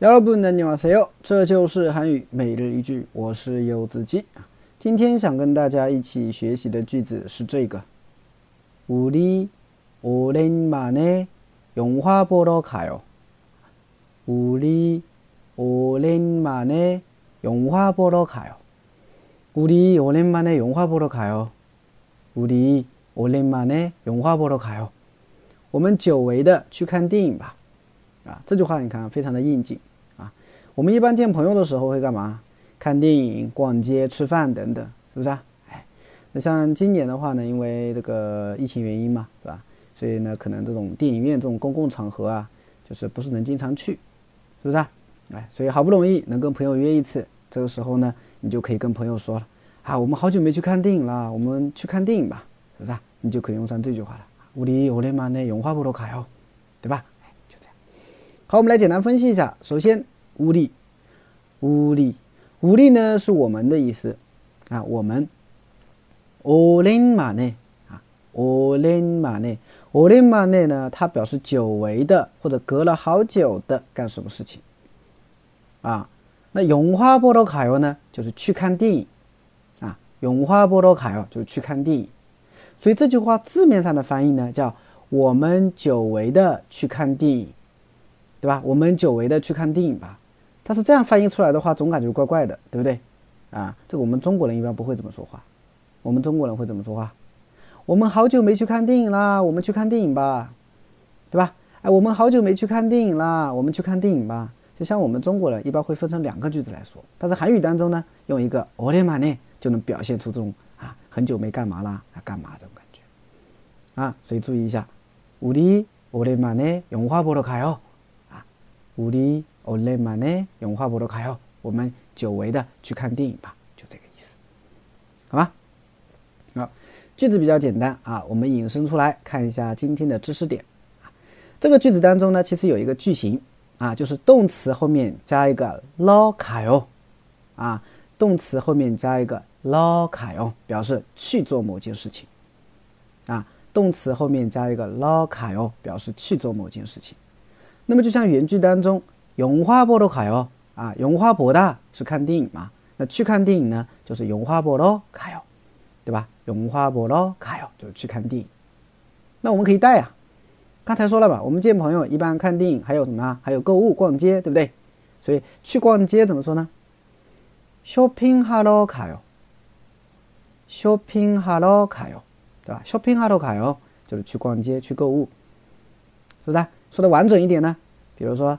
여러분 안녕하세요. 这就是韩语每日一句，我是柚子鸡。今天想跟大家一起学习的句子是这个：우리오랜만에영화보러가 요。 우리오랜만에영화보러가 요。 우리오랜만에영화보러가 요。 우리오랜만에영화보러가 요。 我们久违的去看电影吧。啊，这句话你看非常的应景。 我们一般见朋友的时候会干嘛？看电影、逛街、吃饭等等，是不是啊？哎，那像今年的话呢，因为这个疫情原因嘛，是吧？所以呢，可能这种电影院这种公共场合啊，就是不是能经常去，是不是啊？哎，所以好不容易能跟朋友约一次，这个时候呢，你就可以跟朋友说了啊，我们好久没去看电影了，我们去看电影吧，是不是啊？你就可以用上这句话了。우리오랜만에영화보러가 요， 对吧？哎，就这样。好，我们来简单分析一下。首先。 乌力，乌力，乌力呢是我们的意思啊，我们。오랜만 에， 啊，오랜만 에， 오랜만 에呢，它表示久违的或者隔了好久的干什么事情啊？那영화보러가요呢，就是去看电影啊，영화보러가요就是去看电影。所以这句话字面上的翻译呢，叫我们久违的去看电影，对吧？我们久违的去看电影吧。 但是这样翻译出来的话，总感觉怪怪的，对不对？啊，这个我们中国人一般不会这么说话。我们中国人会怎么说话？我们好久没去看电影啦，我们去看电影吧，对吧？哎，我们好久没去看电影啦，我们去看电影吧。就像我们中国人一般会分成两个句子来说，但是韩语当中呢，用一个오랜만 에， 就能表现出这种啊很久没干嘛啦，啊干嘛这种感觉啊。所以注意一下，우리오랜만에영화보러가 요。 啊，우리 오랜만에영화보러가 요。 我们久违的去看电影吧，就这个意思，好吗？好，句子比较简单啊，我们引申出来看一下今天的知识点啊。这个句子当中呢，其实有一个句型啊，就是动词后面加一个러가 요， 啊，动词后面加一个러가 요， 表示去做某件事情啊，动词后面加一个러가 요， 表示去做某件事情。那么就像原句当中。 永花波罗卡哟啊，永花博大是看电影嘛？那去看电影呢，就是永花波罗卡哟，对吧？永花波罗卡哟就是去看电影。那我们可以带呀，刚才说了吧，我们见朋友一般看电影，还有什么啊？还有购物逛街，对不对？所以去逛街怎么说呢？쇼핑하러가 요， 쇼핑하러가 요， 对吧？쇼핑하러가 요， 就是去逛街去购物，是不是？说的完整一点呢，比如说。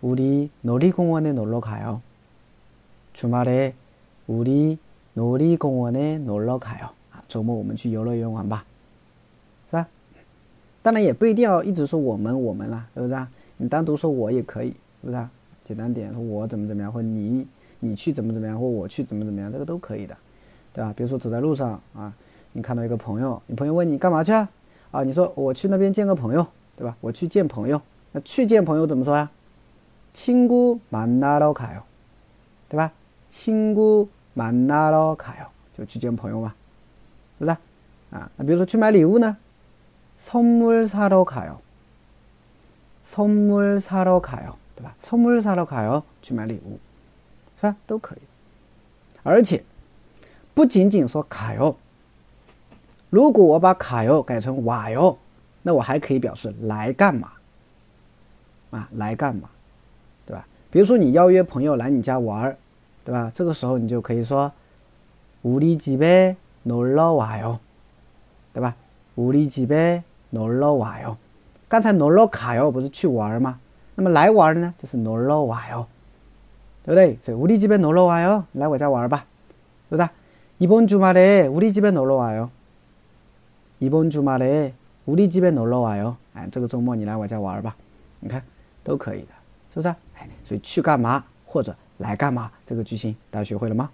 우리 놀이공원에 놀러 가요. 주말에 우리 놀이공원에 놀러 가요. 周末我们去游乐园玩吧，是不是？你单独说我也可以，是不是？简单点说，我怎么怎么样，或你你去怎么怎么样，这个都可以的，对吧？比如说走在路上啊，你看到一个朋友，你朋友问你干嘛去啊？啊，你说我去那边见个朋友，对吧？我去见朋友。那去见朋友怎么说啊？ 친구만나러가요， 就去见朋友嘛，是不是？啊，那比如说去买礼物呢？선물사러가요， 선물사러가요，去买礼物，是吧？都可以。而且不仅仅说卡哟，如果我把卡哟改成瓦哟，那我还可以表示来干嘛？啊，来干嘛？ 比如说你邀约朋友来你家玩儿，对吧？这个时候你就可以说우리집에놀러와 요， 对吧？우리집에놀러와 요。 刚才놀러가 요， 不是去玩吗？那么来玩呢，就是놀러와 요， 对不对？所以우리집에놀러와 요， 来我家玩吧，是不是？이번주말에우리집에놀러와 요。 이번주말에우리집에놀러와 요。 哎，这个周末你来我家玩吧，你看都可以的， 是不是？哎，所以去干嘛？或者来干嘛这个句型，大家学会了吗？